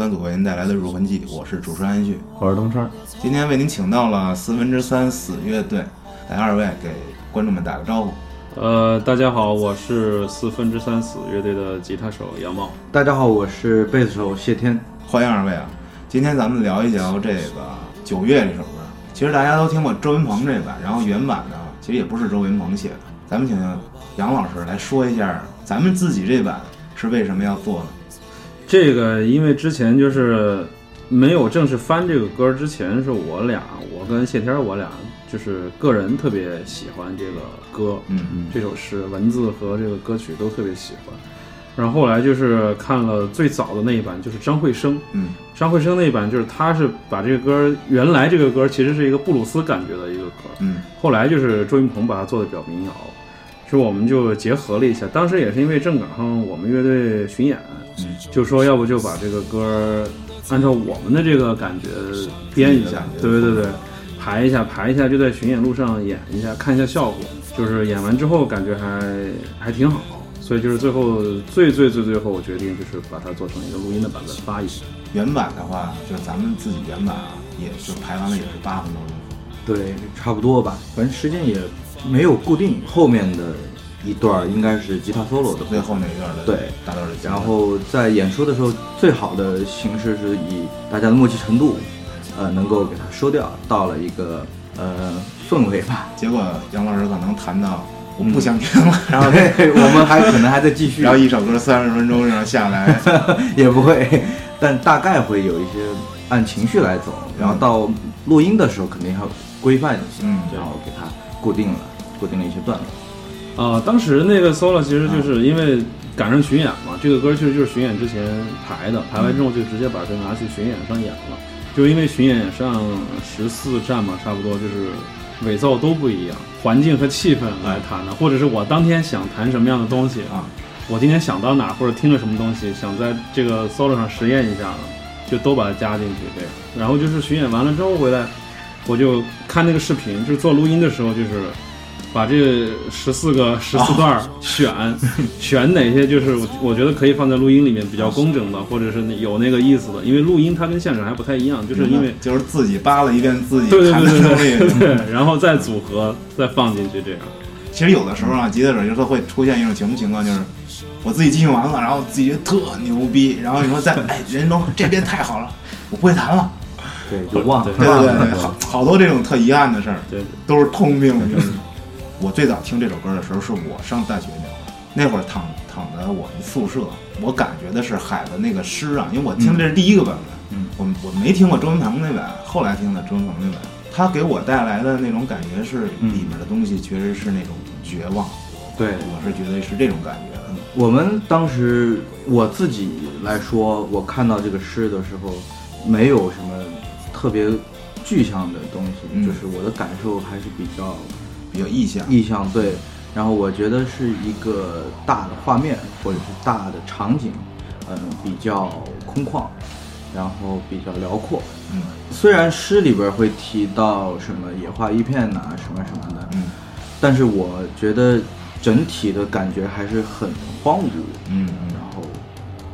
欢迎收听由后端组为您带来的《入魂记》，我是主持人安旭，我是东川。今天为您请到了四分之三死乐队，来二位给观众们打个招呼。呃，大家好，我是四分之三死乐队的吉他手杨茂。大家好，我是贝斯手谢天。欢迎二位啊！今天咱们聊一聊这个《九月》这首歌。其实大家都听过周云鹏这版，然后原版呢，其实也不是周云鹏写的。咱们请杨老师来说一下，咱们自己这版是为什么要做呢？这个因为之前就是没有正式翻这个歌之前，是我俩，我跟谢天，我俩就是个人特别喜欢这个歌，嗯嗯，这首诗文字和这个歌曲都特别喜欢。然后后来就是看了最早的那一版，就是张惠生，嗯，张惠生那一版就是他是把这个歌原来这个歌其实是一个布鲁斯感觉的一个歌，嗯，后来就是周云鹏把它做的比较民谣，其实我们就结合了一下，当时也是因为正赶上我们乐队巡演。就说要不就把这个歌按照我们的这个感觉编一下，对对对，排一下排一下，就在巡演路上演一下，看一下效果。就是演完之后感觉还还挺好，所以就是最后最最最最后我决定就是把它做成一个录音的版本发一下。原版的话，就是咱们自己原版啊，也就排完了也是八分钟，对，差不多吧，反正时间也没有固定，后面的。一段应该是吉他 solo 的最后那一段的，对，大段的。然后在演出的时候，最好的形式是以大家的默契程度，呃，能够给它收掉，到了一个呃氛围吧。结果杨老师可能弹到我不想听了，然后我们还可能还在继续，然后一首歌三十分钟然后下来也不会，但大概会有一些按情绪来走，然后到录音的时候肯定要规范一些，嗯，然后给它固定了，固定了一些段落。啊，当时那个 solo 其实就是因为赶上巡演嘛，这个歌其实就是巡演之前排的，排完之后就直接把这拿去巡演上演了。就因为巡演上十四站嘛，差不多就是伪造都不一样，环境和气氛来谈的，或者是我当天想弹什么样的东西啊，我今天想到哪或者听了什么东西，想在这个 solo 上实验一下，就都把它加进去这样。然后就是巡演完了之后回来，我就看那个视频，就是做录音的时候就是。把这十四个十四段选 选哪些，就是我我觉得可以放在录音里面比较工整的，或者是有那个意思的，因为录音它跟现场还不太一样，就是因为就是自己扒了一遍自己弹的东西，对，然后再组合再放进去这样。其实有的时候啊，吉他手有时候会出现一种什么情况，就是我自己进行完了，然后自己觉得特牛逼，然后你说再哎，人都这边太好了，我不会弹了，对，就忘了，对对对，好好多这种特遗憾的事儿，对，都是通病，就是。我最早听这首歌的时候，是我上大学那会儿，那会儿躺躺在我们宿舍，我感觉的是海的那个诗啊，因为我听这是第一个版本，嗯，我我没听过周文鹏那版，后来听的周文鹏那版，他给我带来的那种感觉是里面的东西确实是那种绝望，对，我是觉得是这种感觉。我们当时我自己来说，我看到这个诗的时候，没有什么特别具象的东西，就是我的感受还是比较。比较意象，意象对，然后我觉得是一个大的画面或者是大的场景，嗯，比较空旷，然后比较辽阔，嗯，虽然诗里边会提到什么野花一片呐，什么什么的，嗯，但是我觉得整体的感觉还是很荒芜，嗯，然后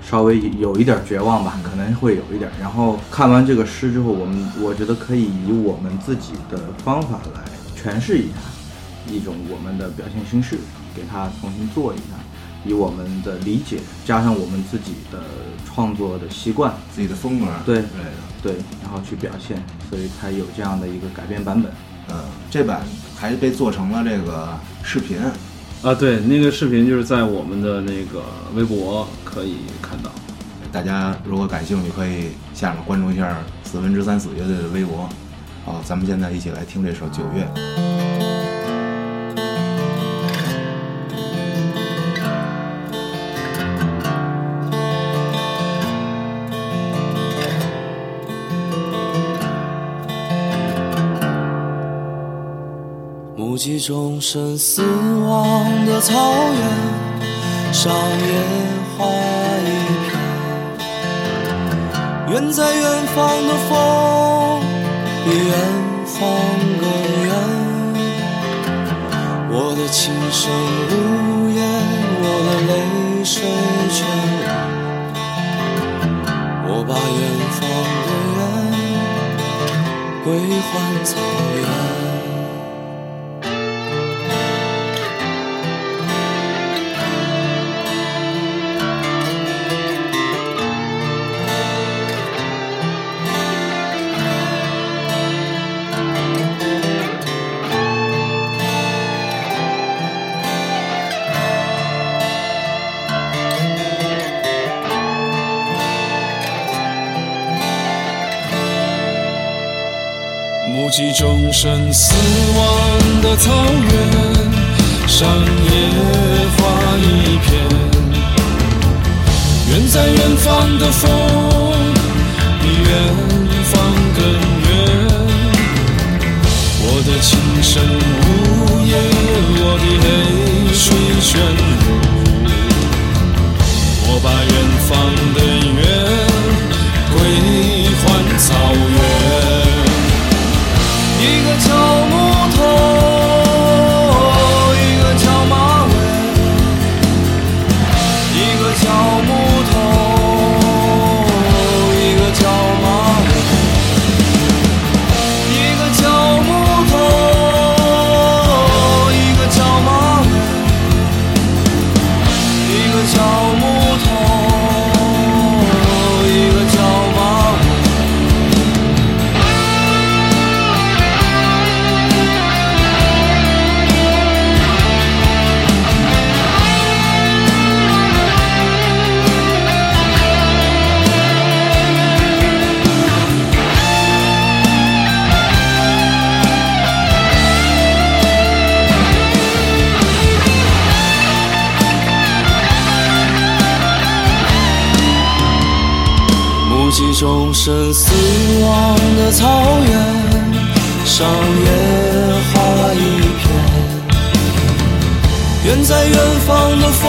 稍微有一点绝望吧，可能会有一点。然后看完这个诗之后，我们我觉得可以以我们自己的方法来诠释一下。一种我们的表现形式，给它重新做一下，以我们的理解加上我们自己的创作的习惯、自己的风格，对对对，然后去表现，所以才有这样的一个改编版本。嗯，这版还被做成了这个视频啊，对，那个视频就是在我们的那个微博可以看到，大家如果感兴趣，可以下面关注一下四分之三死乐队的微博。好，咱们现在一起来听这首《九月》。众生死亡的草原上，野花一片。远在远方的风，比远方更远。我的琴声呜咽，我的泪水全无。远方的人归还草原。击众生死亡的草原，上野花一片。远在远方的风，比远方更远。我的琴声呜咽，我的泪水全入。我把远方的生死亡的草原，上野花一片。远在远方的风，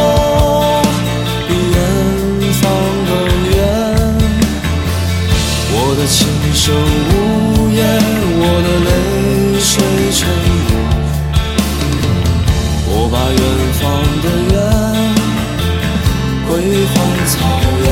比远方更远。我的琴声呜咽，我的泪水全入。我把远方的远归还草原。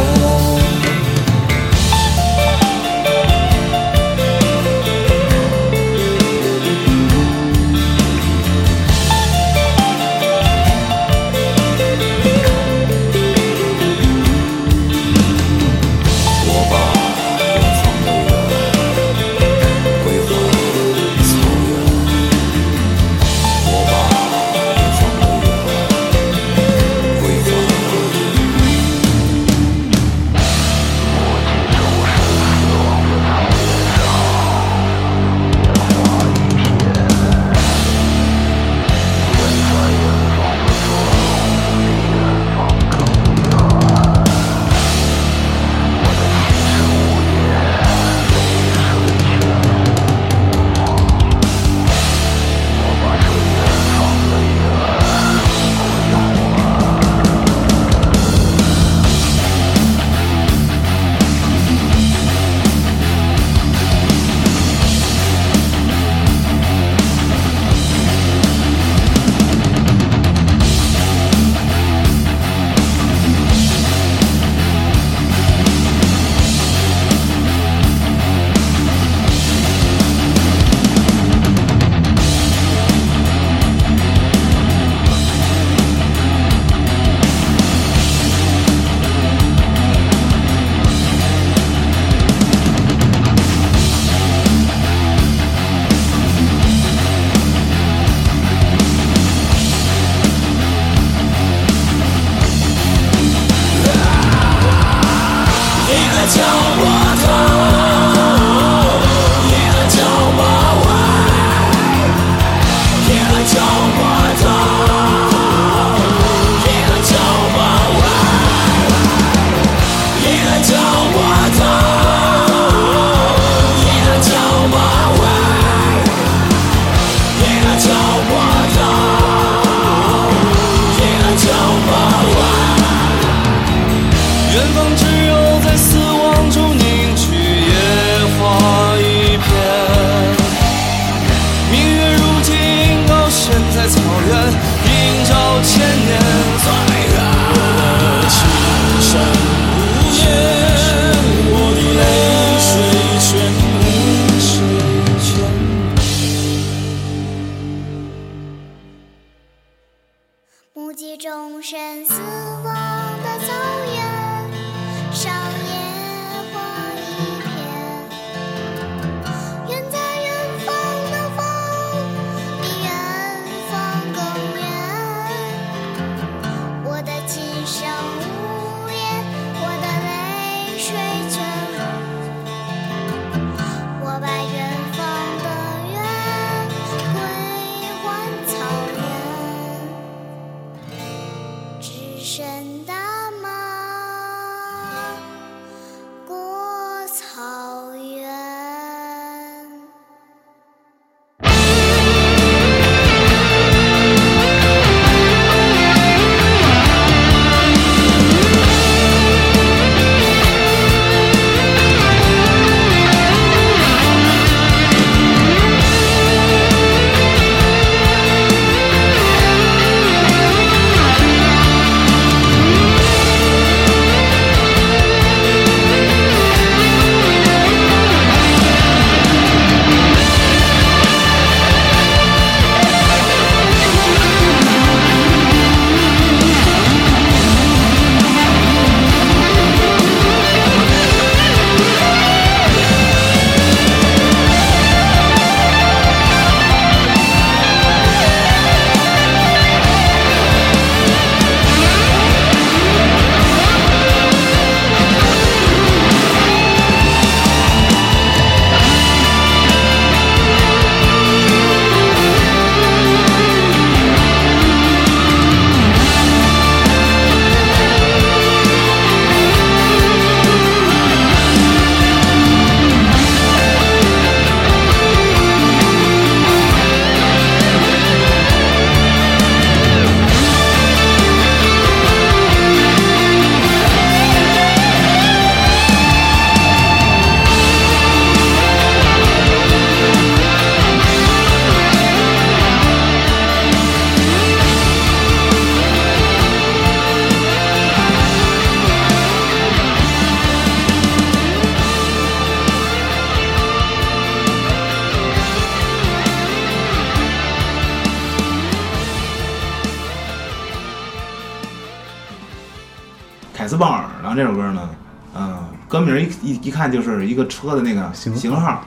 一一一看就是一个车的那个型型号，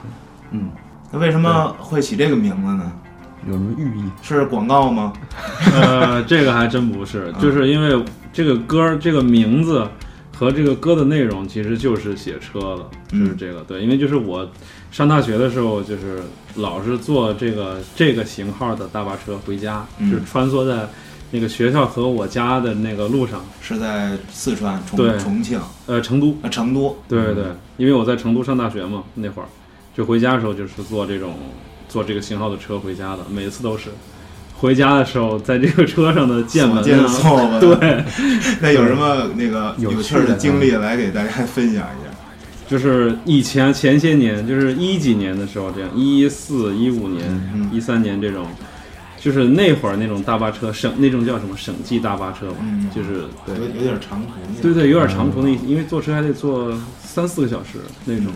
嗯，那为什么会起这个名字呢？有什么寓意？是广告吗？呃，这个还真不是，就是因为这个歌儿这个名字和这个歌的内容其实就是写车的，嗯就是这个对，因为就是我上大学的时候，就是老是坐这个这个型号的大巴车回家，嗯就是穿梭在那个学校和我家的那个路上，是在四川重重庆。呃，成都，啊成都，对对对，因为我在成都上大学嘛，那会儿。就回家的时候就是坐这种坐这个型号的车回家的，每次都是。回家的时候，在这个车上的见闻啊，所闻。对，那有什么那个有有趣的经历来给大家分享一下？就是以前前些年，就是一几年的时候，这样一四一五年嗯、一三年这种，就是那会儿那种大巴车省那种叫什么省际大巴车嘛，嗯。就是对。有有点长途。对对，有点长途的意思，因为坐车还得坐三四个小时那种，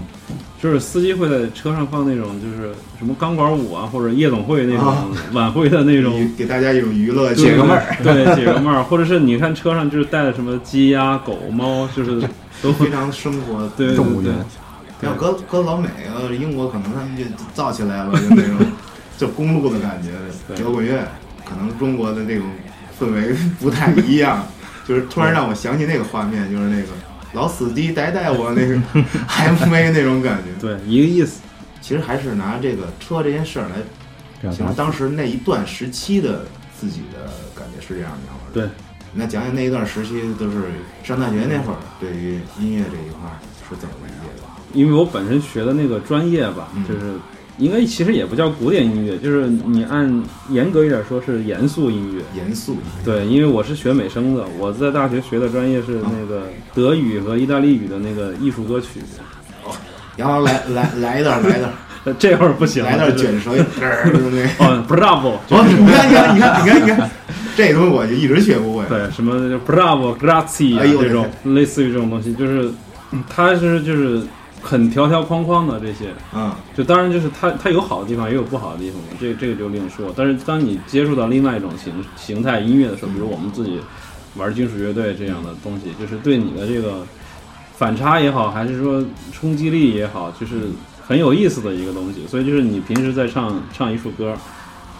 就是司机会在车上放那种就是什么钢管舞啊，或者夜总会那种啊。晚会的那种。给大家一种娱乐对解个闷儿。对，解个闷儿，或者是你看车上就是带的什么鸡鸭狗猫，就是都非常生活对对对。动物园。要搁搁老美啊，英国可能他们就造起来了，就那种就公路的感觉，摇滚乐，可能中国的那种氛围不太一样，就是突然让我想起那个画面，就是那个老司机带带我那个 MV 那种感觉。对一个意思。其实还是拿这个车这件事儿来形容当时那一段时期的自己的感觉是这样的。对，那讲讲那一段时期，都是上大学那会儿，对于音乐这一块儿是怎么理解的？因为我本身学的那个专业吧，嗯就是应该其实也不叫古典音乐，就是你按严格一点说是严肃音乐。严肃音乐。对，因为我是学美声的，我在大学学的专业是那个德语和意大利语的那个艺术歌曲。哦然后来来来一段，来一段，呃 这会儿不行了，来一段卷舌。哦，bravo，哦，你看，你看，你看，你看，你看，这东西我就一直学不会。对，什么 bravo、grazie 啊哎这种，类似于这种东西，就是它是就是很条条框框的这些。嗯，就当然就是它它有好的地方，也有不好的地方，这这个就另说。但是当你接触到另外一种形形态音乐的时候，比如我们自己玩金属乐队这样的东西，就是对你的这个反差也好，还是说冲击力也好，就是很有意思的一个东西。所以就是你平时在唱唱一首歌，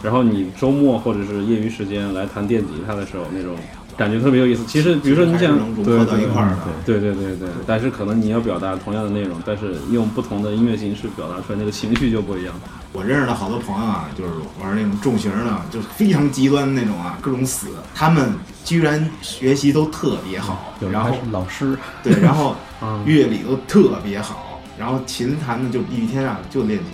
然后你周末或者是业余时间来弹电吉他的时候，那种感觉特别有意思。其实比如说你想能融合到一块儿的。对对对对，但是可能你要表达同样的内容，但是用不同的音乐形式表达出来，那个情绪就不一样。我认识的好多朋友啊，就是玩那种重型的，就是非常极端的那种啊，各种死。他们居然学习都特别好，然后老师，对，然后啊 乐理都特别好，然后琴弹的就一天啊就练琴，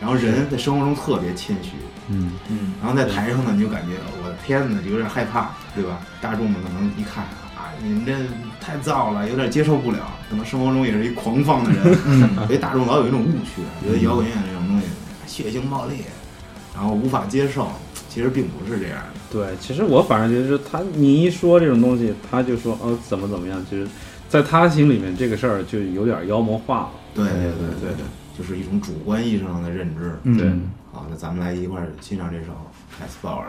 然后人在生活中特别谦虚，嗯嗯，然后在台上呢你就感觉我的天呐，就有点害怕，对吧？大众们可能一看啊，你们这太燥了，有点接受不了，可能生活中也是一狂放的人，所以大众老有一种误区，觉得摇滚乐这种东西血腥暴力，然后无法接受，其实并不是这样的。对，其实我反而觉得是他，你一说这种东西，他就说哦怎么怎么样，就是，在他心里面这个事儿就有点妖魔化了。对对对对对，就是一种主观意义上的认知。嗯对好，那咱们来一块儿欣赏这首《凯斯鲍尔》。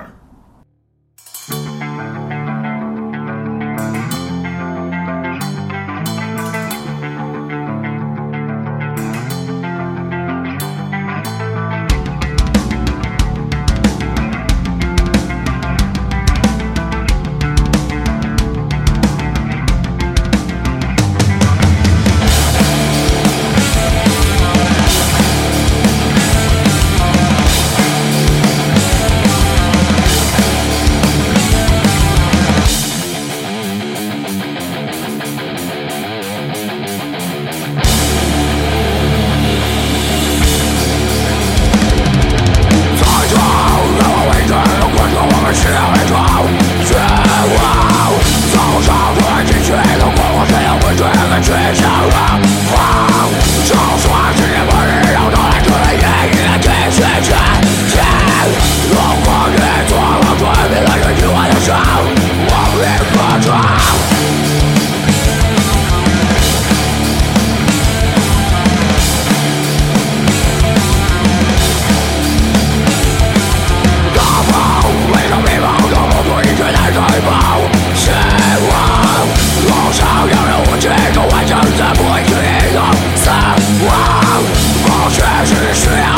是需要。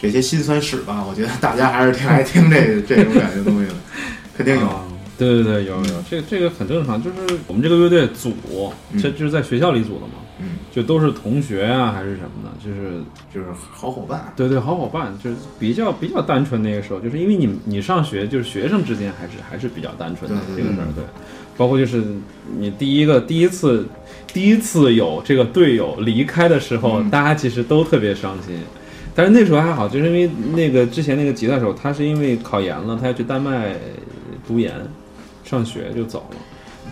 这些辛酸史吧，我觉得大家还是挺爱听这这种感觉东西的，肯定有。啊对对对，有有，这个这个很正常，就是我们这个乐队组，这就是在学校里组的嘛，嗯，就都是同学啊，还是什么的，就是就是好伙伴。对对，好伙伴，就是比较比较单纯。那个时候，就是因为你你上学，就是学生之间还是还是比较单纯的这个事儿，对。包括就是你第一个第一次第一次有这个队友离开的时候，嗯大家其实都特别伤心。但是那时候还好，就是因为那个之前那个吉他手，他是因为考研了，他要去丹麦读研，上学就走了。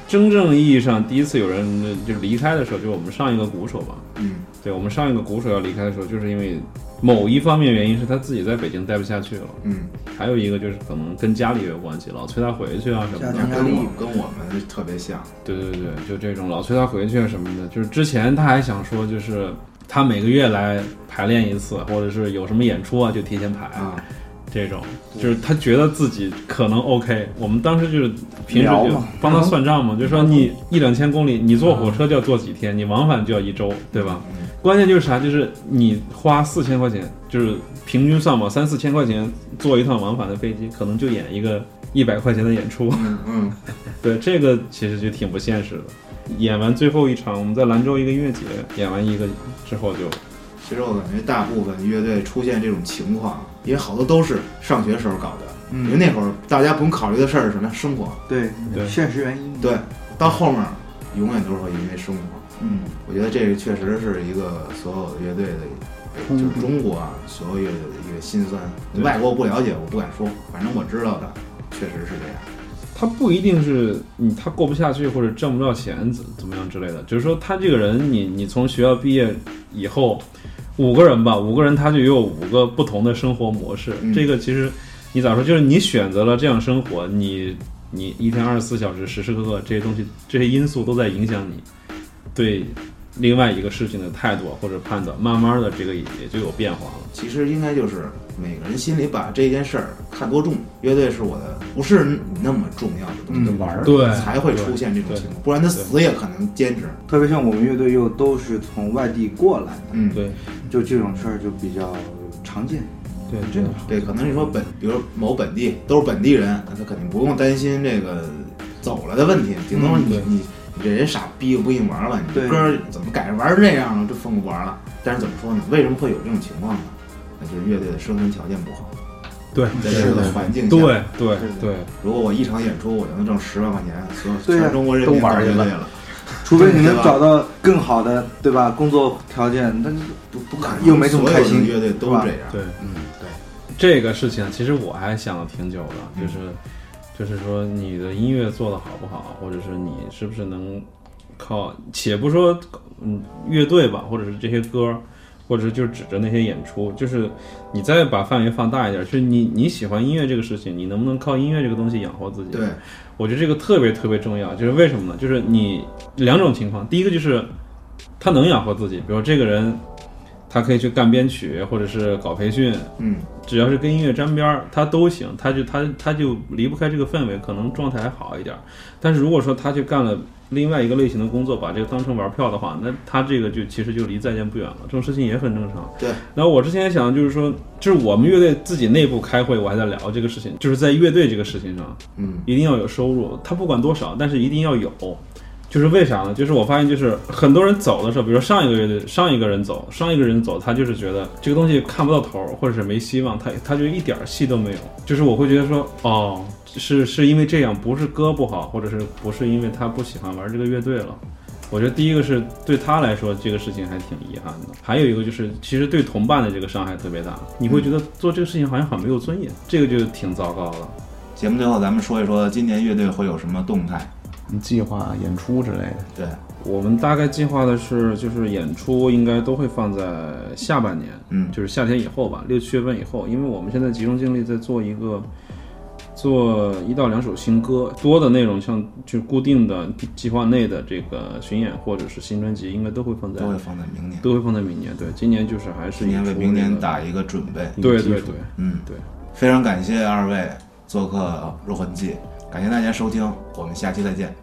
真正意义上第一次有人就离开的时候，就是我们上一个鼓手嘛，嗯对我们上一个鼓手要离开的时候，就是因为某一方面原因是他自己在北京待不下去了，嗯，还有一个就是可能跟家里有关系，老催他回去啊什么的。跟我跟我们特别像。对对对，就这种老催他回去啊什么的。就是之前他还想说，就是他每个月来排练一次，或者是有什么演出啊就提前排。啊，这种就是他觉得自己可能 OK，我们当时就是平时就帮他算账嘛，就说你一两千公里，你坐火车就要坐几天，你往返就要一周，对吧？关键就是啥？就是你花四千块钱，就是平均算嘛，三四千块钱坐一趟往返的飞机，可能就演一个一百块钱的演出。嗯嗯，对，这个其实就挺不现实的。演完最后一场，我们在兰州一个音乐节演完一个之后就，其实我感觉大部分乐队出现这种情况，因为好多都是上学时候搞的，嗯因为那会儿大家不用考虑的事儿是什么？生活。对对现实原因，对，到后面永远都是会因为生活。嗯，我觉得这个确实是一个所有的乐队的，就是中国啊，所有乐队的一个心酸。外国我不了解，我不敢说，反正我知道的，确实是这样。他不一定是你他过不下去或者挣不到钱怎怎么样之类的，就是说他这个人，你你从学校毕业以后，五个人吧，五个人他就有五个不同的生活模式。嗯这个其实你咋说，就是你选择了这样生活，你你一天二十四小时时时刻刻这些东西这些因素都在影响你对另外一个事情的态度或者判断，慢慢的这个也也就有变化了。其实应该就是每个人心里把这件事儿看多重，乐队是我的，不是那么重要的东西，嗯玩儿对才会出现这种情况，不然他死也可能坚持。特别像我们乐队又都是从外地过来的，嗯，对就这种事儿就比较常见。对，这个对，可能你说本，比如某本地都是本地人，那他肯定不用担心这个走了的问题，顶多你、对你你这人傻逼不给你玩了，你这歌儿怎么改成玩成这样了，这疯不玩了。但是怎么说呢？为什么会有这种情况呢？那就是乐队的生存条件不好，对在这个环境下，对对对。如果我一场演出我就能挣十万块钱，所有全中国人民都玩儿去了乐队了，除非你能找到更好的，对吧？工作条件，但是不不可能，又没这么开心所有乐队都是这样。对，嗯，对。这个事情其实我还想了挺久的，就是就是说你的音乐做得好不好，或者是你是不是能靠，且不说嗯乐队吧，或者是这些歌，或者是就指着那些演出，就是你再把范围放大一点，就是你你喜欢音乐这个事情，你能不能靠音乐这个东西养活自己？对，我觉得这个特别特别重要，就是为什么呢？就是你两种情况，第一个就是他能养活自己，比如这个人他可以去干编曲，或者是搞培训，嗯，只要是跟音乐沾边儿，他都行，他就他他就离不开这个氛围，可能状态还好一点儿。但是如果说他去干了另外一个类型的工作，把这个当成玩票的话，那他这个就其实就离再见不远了。这种事情也很正常。对。然后我之前也想，就是说，就是我们乐队自己内部开会，我还在聊这个事情，就是在乐队这个事情上，嗯，一定要有收入，他不管多少，但是一定要有。就是为啥呢？就是我发现，就是很多人走的时候，比如上一个乐队上一个人走，上一个人走，他就是觉得这个东西看不到头，或者是没希望，他他就一点戏都没有。就是我会觉得说，哦，是是因为这样，不是歌不好，或者是不是因为他不喜欢玩这个乐队了。我觉得第一个是对他来说，这个事情还挺遗憾的。还有一个就是，其实对同伴的这个伤害特别大，你会觉得做这个事情好像很没有尊严，这个就挺糟糕的。节目最后咱们说一说今年乐队会有什么动态？计划演出之类的。对，我们大概计划的是，就是演出应该都会放在下半年，嗯。就是夏天以后吧，六七月份以后，因为我们现在集中精力在做一个，做一到两首新歌，多的内容像就固定的计划内的这个巡演或者是新专辑，应该都会放在都会放在明年，都会放在明年。对，今年就是还是今年为明年打一个准备。对对对，嗯，对，非常感谢二位做客《入魂记》，感谢大家收听，我们下期再见。